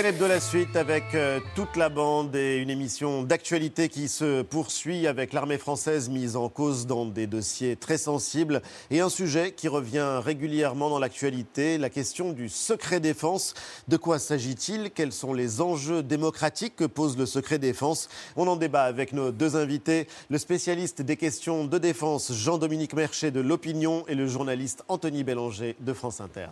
C'est de la suite avec euh, toute la bande et une émission d'actualité qui se poursuit avec l'armée française mise en cause dans des dossiers très sensibles et un sujet qui revient régulièrement dans l'actualité, la question du secret défense. De quoi s'agit-il? Quels sont les enjeux démocratiques que pose le secret défense? On en débat avec nos deux invités, le spécialiste des questions de défense Jean-Dominique Merchet de l'Opinion et le journaliste Anthony Bélanger de France Inter.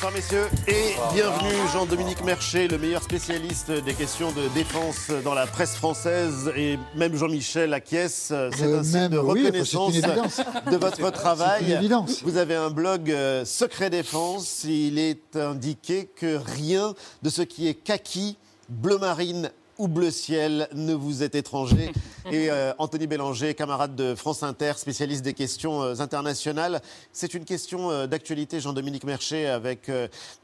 Bonsoir messieurs et bienvenue Jean-Dominique Merchet, le meilleur spécialiste des questions de défense dans la presse française et même Jean-Michel acquiesce. C'est un signe de reconnaissance de votre travail. Vous avez un blog euh, Secret Défense. Il est indiqué que rien de ce qui est kaki, bleu marine ou bleu ciel ne vous est étranger. Et euh, Anthony Bélanger, camarade de France Inter, spécialiste des questions euh, internationales. C'est une question euh, d'actualité, Jean-Dominique Merchet, avec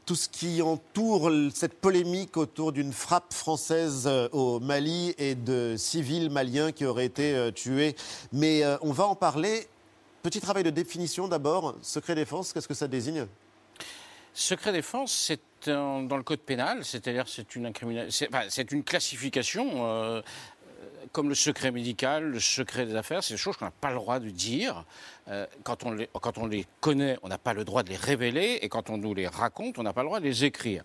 tout ce qui entoure cette polémique autour d'une frappe française au Mali et de civils maliens qui auraient été tués. Mais on va en parler. Petit travail de définition d'abord. Secret défense, qu'est-ce que ça désigne? Secret défense, c'est dans le code pénal, c'est-à-dire c'est une, c'est une classification euh, comme le secret médical, le secret des affaires, c'est des choses qu'on n'a pas le droit de dire. Euh, quand, on les, quand on les connaît, on n'a pas le droit de les révéler, et quand on nous les raconte, on n'a pas le droit de les écrire.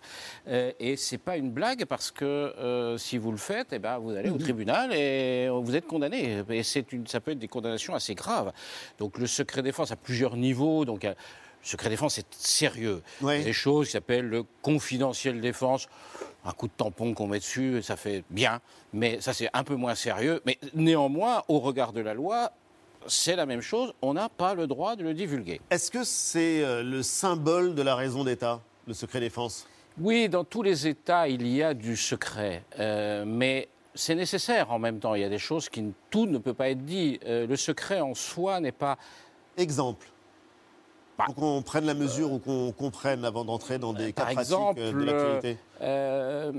Euh, et c'est pas une blague parce que si vous le faites, eh ben, vous allez au mhm. tribunal et vous êtes condamné. Et une, ça peut être des condamnations assez graves. Donc le secret défense à plusieurs niveaux. Donc secret défense, c'est sérieux. Il y a des choses qui s'appellent le confidentiel défense. Un coup de tampon qu'on met dessus, ça fait bien, mais ça c'est un peu moins sérieux. Mais néanmoins, au regard de la loi, c'est la même chose, on n'a pas le droit de le divulguer. Est-ce que c'est euh, le symbole de la raison d'État, le secret défense? Oui, dans tous les États, il y a du secret, euh, mais c'est nécessaire en même temps. Il y a des choses qui tout ne peut pas être dit. Euh, le secret en soi n'est pas. Exemple. Pour qu'on prenne la mesure ou qu'on comprenne avant d'entrer dans des cas pratiques euh, de l'actualité euh,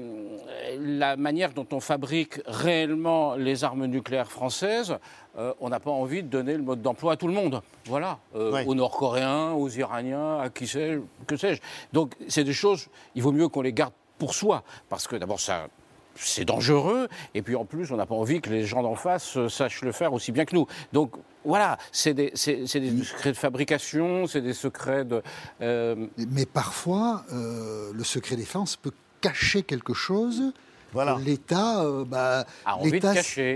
La manière dont on fabrique réellement les armes nucléaires françaises, euh, on n'a pas envie de donner le mode d'emploi à tout le monde. Voilà. Aux Nord-Coréens, aux Iraniens, à qui sais-je, que sais-je. Donc c'est des choses, il vaut mieux qu'on les garde pour soi. Parce que d'abord, ça c'est dangereux. Et puis en plus, on n'a pas envie que les gens d'en face sachent le faire aussi bien que nous. Donc voilà, c'est des, secrets de fabrication, c'est des secrets de. Euh, Mais parfois, euh, le secret défense peut cacher quelque chose L'État, euh, bah,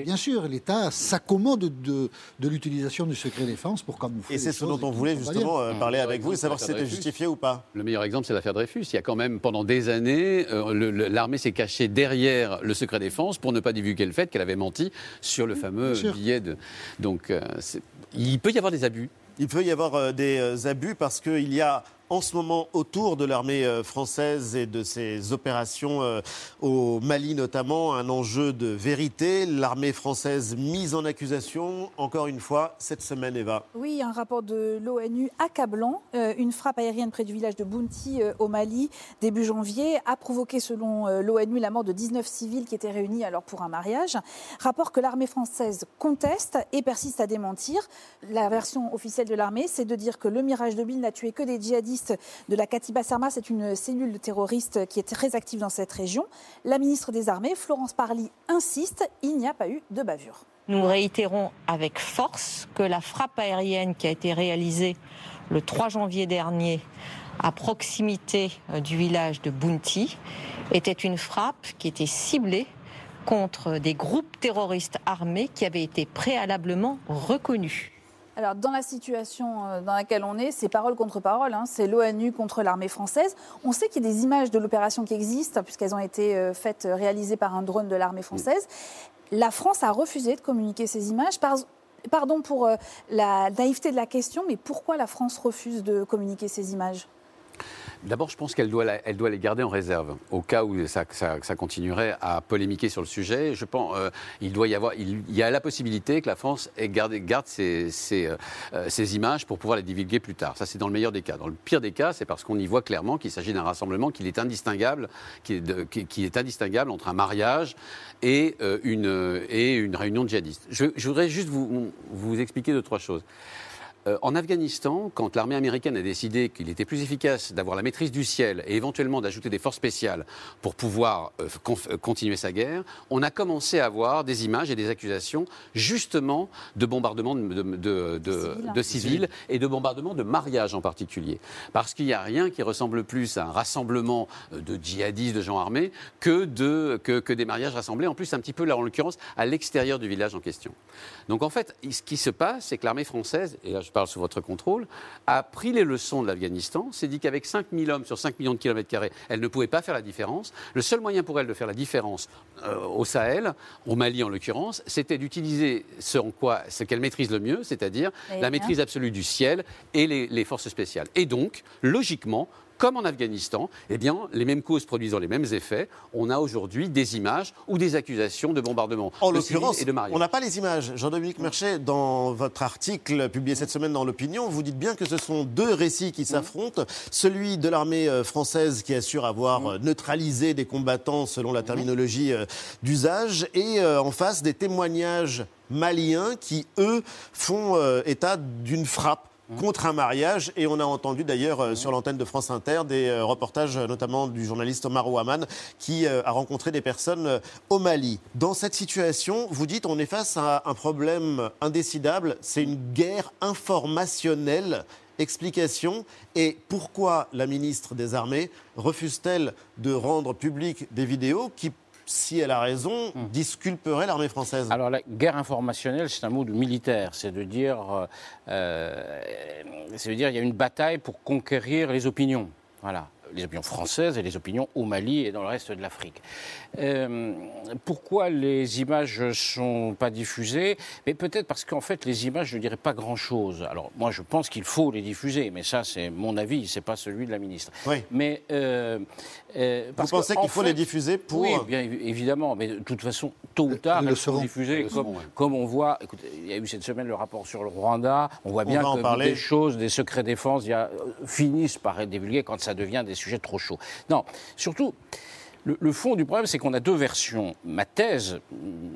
bien sûr, l'État s'accommode de, de l'utilisation du secret défense pour camoufler. Et c'est ce dont on voulait justement euh, parler avec vous et savoir si c'était justifié ou pas. Le meilleur exemple, c'est l'affaire Dreyfus. Il y a quand même pendant des années, euh, l'armée s'est cachée derrière le secret défense pour ne pas divulguer le fait qu'elle avait menti sur le fameux billet de. Donc, il peut y avoir des abus. Il peut y avoir des abus parce qu'il y a en ce moment autour de l'armée euh, française et de ses opérations euh, au Mali notamment, un enjeu de vérité. L'armée française mise en accusation, encore une fois, cette semaine, Eva. Oui, un rapport de l'ONU accablant. Euh, une frappe aérienne près du village de Bounti au Mali, début janvier, a provoqué, selon l'ONU, la mort de 19 civils qui étaient réunis alors pour un mariage. Rapport que l'armée française conteste et persiste à démentir. La version officielle de l'armée, c'est de dire que le mirage de Bill n'a tué que des djihadistes de la Katiba Sarma. C'est une cellule terroriste qui est très active dans cette région. La ministre des Armées, Florence Parly, insiste il n'y a pas eu de bavure. Nous réitérons avec force que la frappe aérienne qui a été réalisée le 3 janvier dernier à proximité euh, du village de Bounti était une frappe qui était ciblée contre des groupes terroristes armés qui avaient été préalablement reconnus. Alors, dans la situation euh, dans laquelle on est, c'est parole contre parole. Hein. c'est l'ONU contre l'armée française. On sait qu'il y a des images de l'opération qui existent, puisqu'elles ont été euh, faites, euh, réalisées par un drone de l'armée française. La France a refusé de communiquer ces images. Pardon pour la naïveté de la question, mais pourquoi la France refuse de communiquer ces images? D'abord, je pense qu'elle doit, les garder en réserve, au cas où ça, continuerait à polémiquer sur le sujet. Je pense euh, il y a la possibilité que la France garde, ses, euh, images pour pouvoir les divulguer plus tard. Ça, c'est dans le meilleur des cas. Dans le pire des cas, c'est parce qu'on y voit clairement qu'il s'agit d'un rassemblement qui est indistinguable, entre un mariage et, euh, une, et une réunion de djihadistes. Je, voudrais juste vous, vous expliquer deux, trois choses. Euh, en Afghanistan, quand l'armée américaine a décidé qu'il était plus efficace d'avoir la maîtrise du ciel et éventuellement d'ajouter des forces spéciales pour pouvoir euh, euh, continuer sa guerre, on a commencé à avoir des images et des accusations justement de bombardements de, civils et de bombardements de mariages en particulier. Parce qu'il n'y a rien qui ressemble plus à un rassemblement de djihadistes, de gens armés, que, de, que, que des mariages rassemblés, en plus un petit peu là en l'occurrence à l'extérieur du village en question. Donc en fait, ce qui se passe, c'est que l'armée française, et là je parle sous votre contrôle, a pris les leçons de l'Afghanistan, s'est dit qu'avec 5 000 hommes sur 5 millions de kilomètres carrés, elle ne pouvait pas faire la différence. Le seul moyen pour elle de faire la différence euh, au Sahel, au Mali en l'occurrence, c'était d'utiliser ce en quoi, ce qu'elle maîtrise le mieux, c'est-à-dire la maîtrise absolue du ciel et les forces spéciales. Et donc, logiquement, comme en Afghanistan, eh bien, les mêmes causes produisant les mêmes effets. On a aujourd'hui des images ou des accusations de bombardement. En l'occurrence, on n'a pas les images. Jean-Dominique Merchet, dans votre article publié cette semaine dans l'Opinion, vous dites bien que ce sont deux récits qui s'affrontent. Celui de l'armée euh, française qui assure avoir euh, neutralisé des combattants selon la terminologie euh, d'usage et en face des témoignages maliens qui, eux, font état d'une frappe contre un mariage. Et on a entendu d'ailleurs euh, sur l'antenne de France Inter des euh, reportages euh, notamment du journaliste Omar Ouaman qui a rencontré des personnes au Mali. Dans cette situation, vous dites on est face à un problème indécidable, c'est une guerre informationnelle. Explication et pourquoi la ministre des Armées refuse-t-elle de rendre publiques des vidéos qui si elle a raison, hmm. disculperait l'armée française Alors la guerre informationnelle, c'est un mot de militaire, c'est de dire, euh, euh c'est de dire, il y a une bataille pour conquérir les opinions. Voilà les opinions françaises et les opinions au Mali et dans le reste de l'Afrique. Euh, pourquoi les images ne sont pas diffusées? Mais peut-être parce qu'en fait, les images ne diraient pas grand-chose. Alors, moi, je pense qu'il faut les diffuser, mais ça, c'est mon avis, c'est pas celui de la ministre. Oui. Mais euh, euh, vous pensez qu'il faut les diffuser pour Oui, bien évidemment, mais de toute façon, tôt ou tard, elles seront diffusées. Comme, on voit, écoutez, il y a eu cette semaine le rapport sur le Rwanda. On voit bien que des choses, des secrets défense, il y a, finissent par être divulgués quand ça devient des sujet trop chaud. Non, surtout, le, fond du problème, c'est qu'on a deux versions. Ma thèse,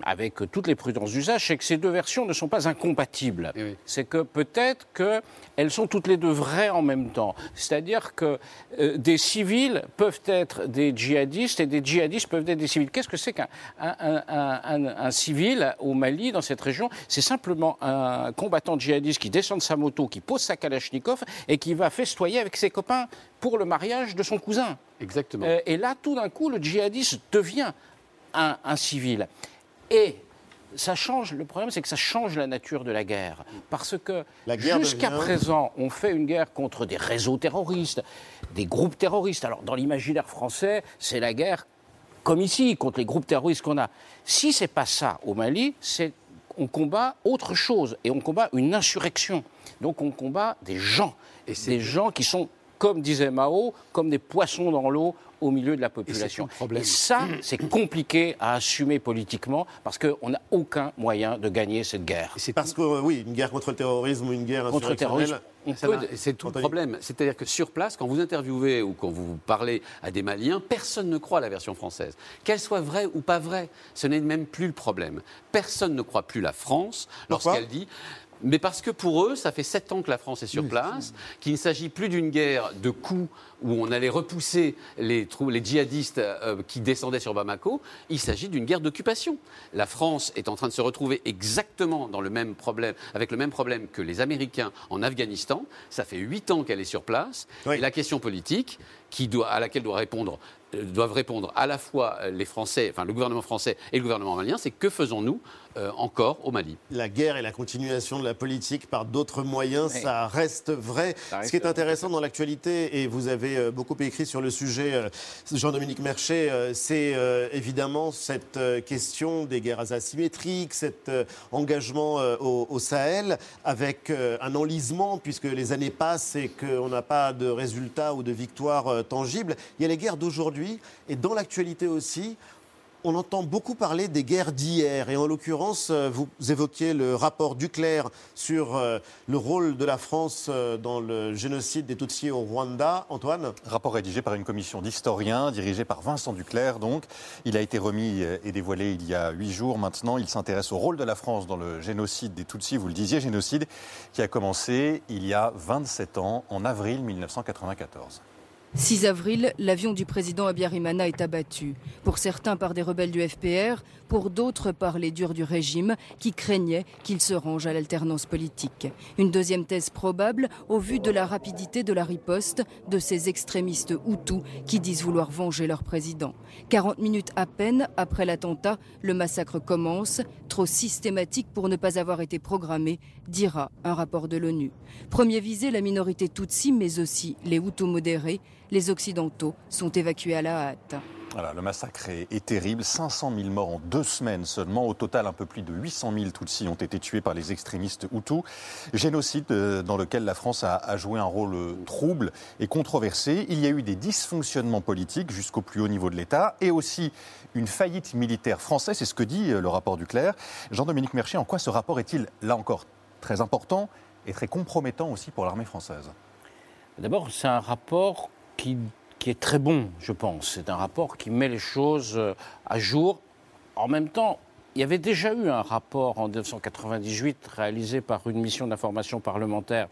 avec toutes les prudences d'usage, c'est que ces deux versions ne sont pas incompatibles. Eh c'est que peut-être qu'elles sont toutes les deux vraies en même temps. C'est-à-dire que euh, des civils peuvent être des djihadistes et des djihadistes peuvent être des civils. Qu'est-ce que c'est qu'un un, civil au Mali, dans cette région? C'est simplement un combattant djihadiste qui descend de sa moto, qui pose sa kalachnikov et qui va festoyer avec ses copains pour le mariage de son cousin. Exactement. Euh, et là, tout d'un coup, le djihadiste devient un, civil. Et ça change, le problème c'est que ça change la nature de la guerre. Parce que jusqu'à présent, on fait une guerre contre des réseaux terroristes, des groupes terroristes. Alors dans l'imaginaire français, c'est la guerre comme ici, contre les groupes terroristes qu'on a. Si c'est pas ça au Mali, c'est on combat autre chose et on combat une insurrection. Donc on combat des gens. Et des gens qui sont comme disait Mao, comme des poissons dans l'eau au milieu de la population. Et, ça, c'est compliqué à assumer politiquement parce qu'on n'a aucun moyen de gagner cette guerre. C'est parce que, oui, une guerre contre le terrorisme ou une guerre contre le terrorisme. C'est tout le problème. C'est-à-dire que sur place, quand vous interviewez ou quand vous parlez à des Maliens, personne ne croit à la version française. Qu'elle soit vraie ou pas vraie, ce n'est même plus le problème. Personne ne croit plus la France lorsqu'elle dit mais parce que pour eux, ça fait sept ans que la France est sur place, qu'il ne s'agit plus d'une guerre de coups où on allait repousser les, les djihadistes euh, qui descendaient sur Bamako, il s'agit d'une guerre d'occupation. La France est en train de se retrouver exactement dans le même problème, avec le même problème que les Américains en Afghanistan. Ça fait huit ans qu'elle est sur place. Et la question politique, qui doit, à laquelle doit répondre euh, doivent répondre à la fois euh, les Français, enfin le gouvernement français et le gouvernement malien, c'est que faisons-nous encore au Mali La guerre et la continuation de la politique par d'autres moyens, ça reste vrai. Ce qui est intéressant dans l'actualité, et vous avez euh, beaucoup écrit sur le sujet, euh, Jean-Dominique Merchet, euh, c'est évidemment cette question des guerres asymétriques, cet engagement au, Sahel, avec un enlisement, puisque les années passent et qu'on n'a pas de résultats ou de victoires tangibles. Il y a les guerres d'aujourd'hui, et dans l'actualité aussi, on entend beaucoup parler des guerres d'hier. Et en l'occurrence, euh, vous évoquez le rapport Duclerc sur euh, le rôle de la France euh, dans le génocide des Tutsis au Rwanda. Antoine Rapport rédigé par une commission d'historiens, dirigée par Vincent Duclerc. Donc, il a été remis et dévoilé il y a huit jours maintenant. Il s'intéresse au rôle de la France dans le génocide des Tutsis, vous le disiez, génocide qui a commencé il y a 27 ans, en avril 1994. 6 avril, l'avion du président Abiyarimana est abattu. Pour certains par des rebelles du FPR, pour d'autres par les durs du régime qui craignaient qu'il se range à l'alternance politique. Une deuxième thèse probable au vu de la rapidité de la riposte de ces extrémistes Hutus qui disent vouloir venger leur président. 40 minutes à peine après l'attentat, le massacre commence, trop systématique pour ne pas avoir été programmé, dira un rapport de l'ONU. Premier visé, la minorité Tutsi, mais aussi les Hutus modérés les Occidentaux sont évacués à la hâte. Voilà, le massacre est, terrible. 500 000 morts en deux semaines seulement. Au total, un peu plus de 800 000 Tutsis ont été tués par les extrémistes Hutus. Génocide euh, dans lequel la France a, joué un rôle trouble et controversé. Il y a eu des dysfonctionnements politiques jusqu'au plus haut niveau de l'État et aussi une faillite militaire française. C'est ce que dit euh, le rapport du Clerc. Jean-Dominique Mercier, en quoi ce rapport est-il, là encore, très important et très compromettant aussi pour l'armée française? D'abord, c'est un rapport qui, est très bon, je pense. C'est un rapport qui met les choses euh, à jour. En même temps, il y avait déjà eu un rapport en 1998 réalisé par une mission d'information parlementaire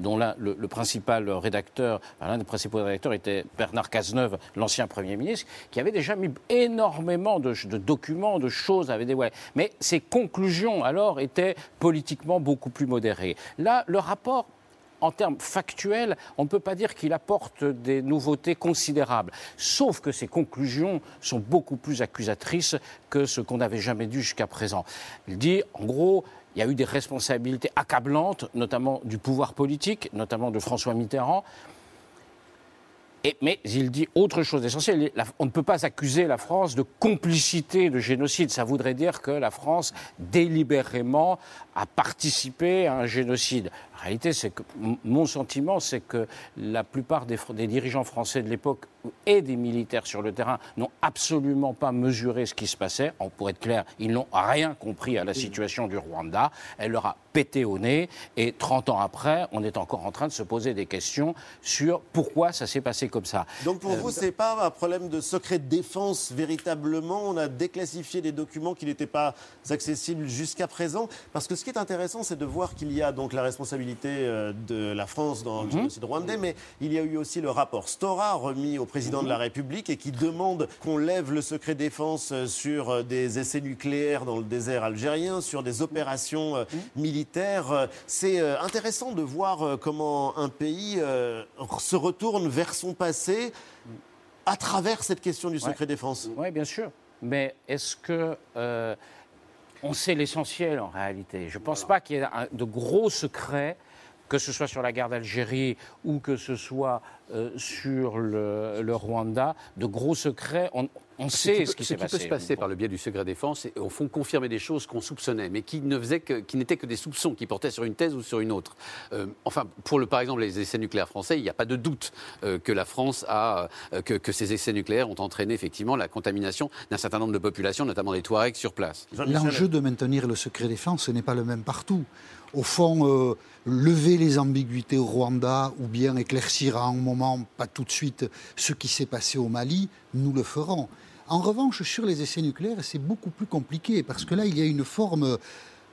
dont le, principal rédacteur, l'un des principaux rédacteurs était Bernard Cazeneuve, l'ancien Premier ministre, qui avait déjà mis énormément de, documents, de choses, Mais ses conclusions, alors, étaient politiquement beaucoup plus modérées. Là, le rapport en termes factuels, on ne peut pas dire qu'il apporte des nouveautés considérables. Sauf que ses conclusions sont beaucoup plus accusatrices que ce qu'on n'avait jamais dû jusqu'à présent. Il dit, en gros, il y a eu des responsabilités accablantes, notamment du pouvoir politique, notamment de François Mitterrand. Mais il dit autre chose d'essentiel. On ne peut pas accuser la France de complicité de génocide. Ça voudrait dire que la France, délibérément, a participé à un génocide. La réalité, c'est que mon sentiment, c'est que la plupart des, des dirigeants français de l'époque et des militaires sur le terrain n'ont absolument pas mesuré ce qui se passait. Pour être clair, ils n'ont rien compris à la situation du Rwanda. Elle leur a pété au nez. Et 30 ans après, on est encore en train de se poser des questions sur pourquoi ça s'est passé comme ça. Donc pour euh, vous, ce n'est pas un problème de secret de défense véritablement. On a déclassifié des documents qui n'étaient pas accessibles jusqu'à présent. Parce que ce qui est intéressant, c'est de voir qu'il y a donc la responsabilité euh, de la France dans le mhm. génocide rwandais, mais il y a eu aussi le rapport Stora remis au président de la République et qui demande qu'on lève le secret défense euh, sur euh, des essais nucléaires dans le désert algérien, sur des opérations euh, militaires. C'est intéressant de voir comment un pays se retourne vers son passé à travers cette question du secret défense. Oui, bien sûr. Mais est-ce que on sait l'essentiel en réalité? Je ne pense pas qu'il y ait de gros secrets que ce soit sur la guerre d'Algérie ou que ce soit euh, sur le, Rwanda, de gros secrets. On, sait ce qui s'est passé. Ce qui peut se passer par le biais du secret défense, et au fond confirmer des choses qu'on soupçonnait, mais qui ne faisaient que, qui n'étaient que des soupçons, qui portaient sur une thèse ou sur une autre. Euh, enfin, pour le, par exemple les essais nucléaires français, il n'y a pas de doute euh, que la France a, que, que, ces essais nucléaires ont entraîné effectivement la contamination d'un certain nombre de populations, notamment des Touaregs sur place. L'enjeu de maintenir le secret défense, ce n'est pas le même partout au fond, euh, lever les ambiguïtés au Rwanda ou bien éclaircir à un moment, pas tout de suite, ce qui s'est passé au Mali, nous le ferons. En revanche, sur les essais nucléaires, c'est beaucoup plus compliqué parce que là, il y a une forme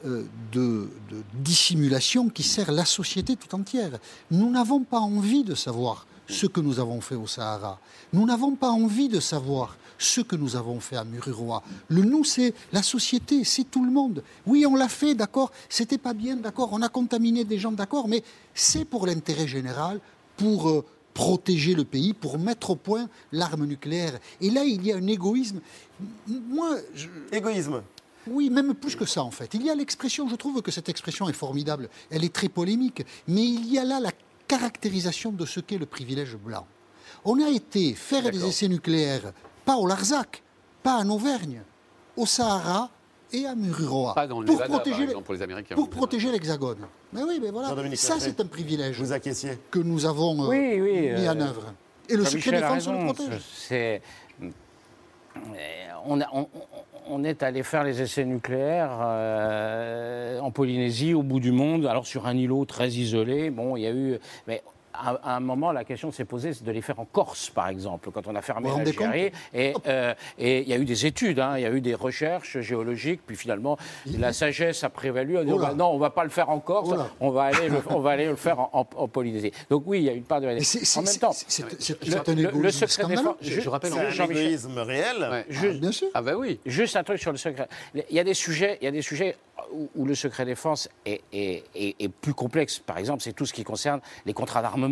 euh, de, de, dissimulation qui sert la société tout entière. Nous n'avons pas envie de savoir ce que nous avons fait au Sahara. Nous n'avons pas envie de savoir ce que nous avons fait à Mururoa. Le nous, c'est la société, c'est tout le monde. Oui, on l'a fait, d'accord, c'était pas bien, d'accord, on a contaminé des gens, d'accord, mais c'est pour l'intérêt général, pour euh, protéger le pays, pour mettre au point l'arme nucléaire. Et là, il y a un égoïsme. Moi, égoïsme. Oui, même plus que ça en fait. Il y a l'expression, je trouve que cette expression est formidable, elle est très polémique, mais il y a là la caractérisation de ce qu'est le privilège blanc. On a été faire des essais nucléaires pas au Larzac, pas en Auvergne, au Sahara et à Mururoa. Pas dans le pour protéger par exemple, pour les Américains. Pour protéger l'Hexagone. Mais oui, mais voilà. Ça, c'est un privilège. Vous. Que nous avons euh, mis en euh, œuvre. Et le secret défense le protège. C'est on, on, est allé faire les essais nucléaires en Polynésie, au bout du monde, alors sur un îlot très isolé. Bon, il y a eu. Mais à, un moment, la question s'est posée de les faire en Corse, par exemple, quand on a fermé l'Algérie. Euh, et il y a eu des études, hein, il y a eu des recherches géologiques, puis finalement, la sagesse a prévalu. Bah, non, on ne va pas le faire en Corse, on va, aller le, on va aller le faire en, Polynésie. Donc oui, il y a une part de... en même temps, c'est le, secret défense... Je, je rappelle, c'est un égoïsme réel. Ah, bien sûr. Ah ben oui. Juste un truc sur le secret. Il y a des sujets, il y a des sujets où, le secret défense est, est, plus complexe, par exemple, c'est tout ce qui concerne les contrats d'armement.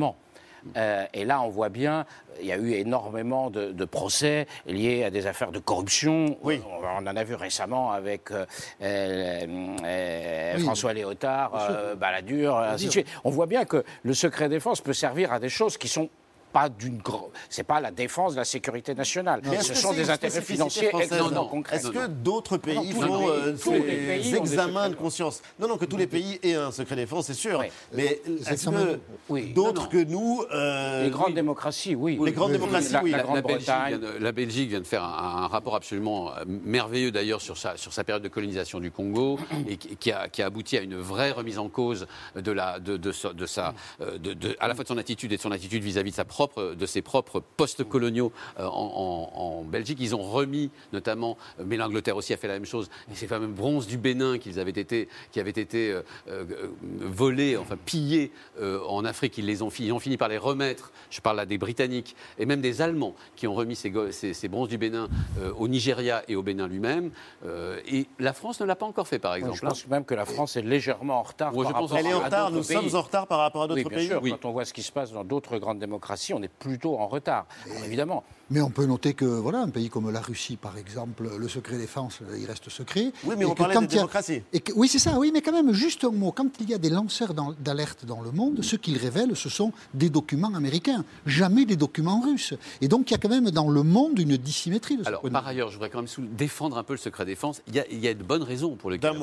Euh, et là, on voit bien, il y a eu énormément de, procès liés à des affaires de corruption. Oui. On, en a vu récemment avec euh, euh, François Léotard, Balladur, ainsi de suite. On voit bien que le secret défense peut servir à des choses qui sont pas d'une c'est pas la défense de la sécurité nationale. Ce sont des intérêts financiers extrêmement concrets. Est-ce que d'autres pays font des examens de conscience Non, non, que tous les pays aient un secret défense, c'est sûr. Mais est-ce que d'autres que nous, euh, les grandes démocraties, oui. Les grandes démocraties, oui. La, Belgique vient de faire un, rapport absolument euh, merveilleux d'ailleurs sur sa, sur sa période de colonisation du Congo et qui a, qui a abouti à une vraie remise en cause de la, de, de, de sa, euh, de, à la fois de son attitude et de son attitude vis-à-vis de sa propre de ses propres postes coloniaux euh, en, Belgique. Ils ont remis, notamment, euh, mais l'Angleterre aussi a fait la même chose, ces fameux bronzes du Bénin qu'ils avaient été, qui avaient été euh, volés, enfin pillés en Afrique. Ils, les ont, ils ont fini par les remettre. Je parle là des Britanniques et même des Allemands qui ont remis ces, ces, bronzes du Bénin au Nigeria et au Bénin lui-même. et la France ne l'a pas encore fait, par exemple. je pense même que la France est légèrement en retard. par Elle est en retard. Nous sommes en retard par rapport à d'autres pays. Sûr, Quand on voit ce qui se passe dans d'autres grandes démocraties, on est plutôt en retard, évidemment. Mais on peut noter que, voilà, un pays comme la Russie, par exemple, le secret défense, il reste secret. Oui, mais on parlait de démocratie. Et oui, c'est ça, oui, mais quand même, juste un mot. Quand il y a des lanceurs d'alerte dans le monde, ce qu'ils révèlent, ce sont des documents américains, jamais des documents russes. Et donc, il y a quand même dans le monde une dissymétrie de ce Alors, par ailleurs, je voudrais quand même défendre un peu le secret défense. Il y a, il y a de bonnes raisons pour lesquelles.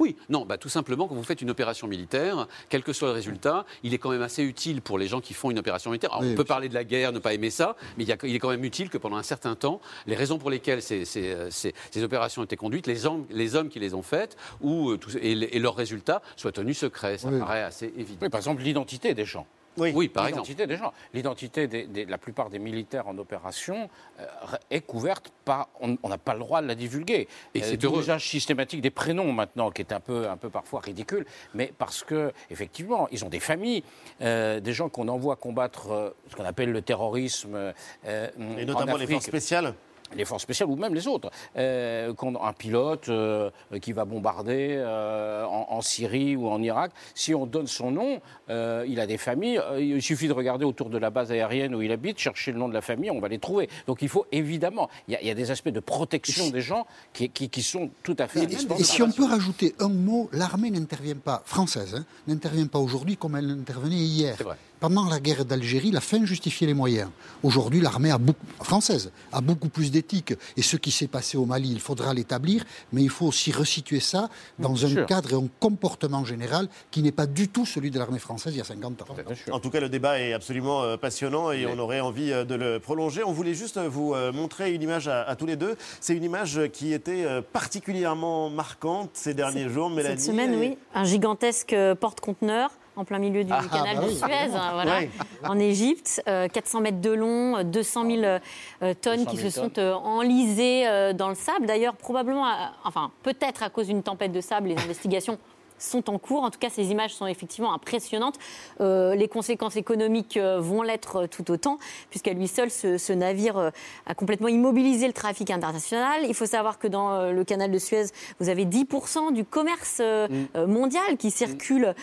Oui, non, bah, tout simplement, quand vous faites une opération militaire, quel que soit le résultat, il est quand même assez utile pour les gens qui font une opération militaire. on peut parler de la guerre, ne pas aimer ça, mais il, il est quand même utile que pendant un certain temps, les raisons pour lesquelles ces, ces, opérations ont été conduites, les hommes, les hommes qui les ont faites, ou, euh, et, leurs résultats soient tenus secrets. Ça paraît assez évident. Oui, par exemple, l'identité des gens. Oui, par exemple. L'identité des gens. L'identité de la plupart des militaires en opération euh, est couverte par. On n'a pas le droit de la divulguer. Et euh, c'est l'usage systématique des prénoms maintenant, qui est un peu, un peu parfois ridicule, mais parce que effectivement, ils ont des familles, euh, des gens qu'on envoie combattre ce qu'on appelle le terrorisme. et notamment les forces spéciales les forces spéciales ou même les autres. Euh, un pilote euh, qui va bombarder euh, en, Syrie ou en Irak, si on donne son nom, il a des familles. il suffit de regarder autour de la base aérienne où il habite, chercher le nom de la famille, on va les trouver. Donc il faut évidemment, il y, a des aspects de protection des gens qui, qui, sont tout à fait indispensables. Et si on peut rajouter un mot, l'armée n'intervient pas, française, hein, n'intervient pas aujourd'hui comme elle intervenait hier. C'est vrai pendant la guerre d'Algérie, la fin justifiait les moyens. Aujourd'hui, l'armée française a beaucoup plus d'éthique. Et ce qui s'est passé au Mali, il faudra l'établir, mais il faut aussi resituer ça dans un cadre et un comportement général qui n'est pas du tout celui de l'armée française il y a 50 ans. En tout cas, le débat est absolument euh, passionnant et on aurait envie euh, de le prolonger. On voulait juste vous euh, montrer une image à, tous les deux. C'est une image qui était particulièrement marquante ces derniers jours. Cette semaine, oui. Un gigantesque porte-conteneur en plein milieu du ah, canal bah de Suez, hein, voilà, en Égypte. 400 euh, mètres de long, 200 000 euh, tonnes qui se sont euh, enlisées dans le sable. D'ailleurs, probablement, enfin, peut-être à cause d'une tempête de sable, les investigations sont en cours. En tout cas, ces images sont effectivement impressionnantes. Euh, les conséquences économiques euh, vont l'être tout autant, puisqu'à lui seul, ce, navire euh, a complètement immobilisé le trafic international. Il faut savoir que dans le canal de Suez, vous avez 10% du commerce mm. mondial qui circule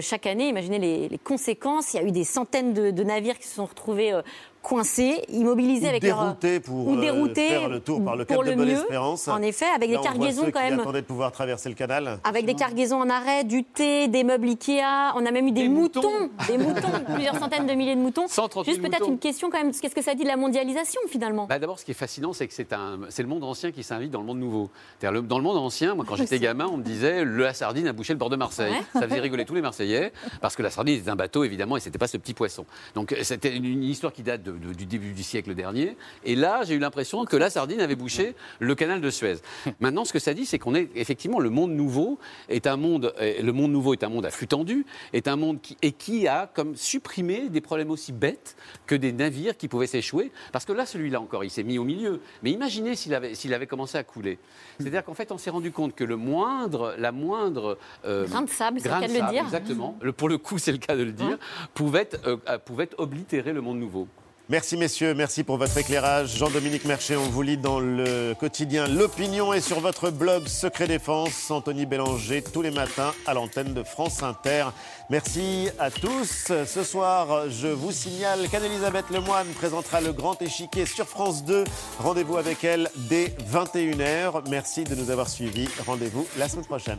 chaque année. Imaginez les, conséquences. Il y a eu des centaines de, de navires qui se sont retrouvés coincés, immobilisés avec déroutés pour ou déroutés faire le tour par le cap de Bonne-Espérance. En effet, avec des cargaisons quand même. de pouvoir traverser le canal. Avec des cargaisons en arrêt, du thé, des meubles Ikea. On a même eu des, moutons, des moutons, plusieurs centaines de milliers de moutons. Juste peut-être une question quand même. Qu'est-ce que ça dit de la mondialisation finalement? Bah, D'abord, ce qui est fascinant, c'est que c'est un, c'est le monde ancien qui s'invite dans le monde nouveau. Dans le monde ancien, moi, quand j'étais gamin, on me disait la sardine a bouché le bord de Marseille. Ça faisait rigoler tous les Marseillais parce que la sardine était un bateau évidemment et c'était pas ce petit poisson. Donc c'était une histoire qui date de du début du siècle dernier. Et là, j'ai eu l'impression que la sardine avait bouché le canal de Suez. Maintenant, ce que ça dit, c'est qu'on est effectivement le monde nouveau est un monde, le monde nouveau est un monde à flux tendu, est un monde qui, et qui a comme supprimé des problèmes aussi bêtes que des navires qui pouvaient s'échouer. Parce que là, celui-là encore, il s'est mis au milieu. Mais imaginez s'il avait, s'il avait commencé à couler. C'est-à-dire qu'en fait, on s'est rendu compte que le moindre, la moindre euh, grain de sable, c'est le cas de le dire. Exactement. Pour le coup, c'est le cas de le dire. Pouvait, euh, pouvait oblitérer le monde nouveau. Merci messieurs, merci pour votre éclairage. Jean-Dominique Merchet, on vous lit dans le quotidien L'Opinion et sur votre blog Secret Défense. Anthony Bélanger tous les matins à l'antenne de France Inter. Merci à tous. Ce soir, je vous signale qu'Anne-Elisabeth Lemoine présentera le grand échiquier sur France 2. Rendez-vous avec elle dès 21h. Merci de nous avoir suivis. Rendez-vous la semaine prochaine.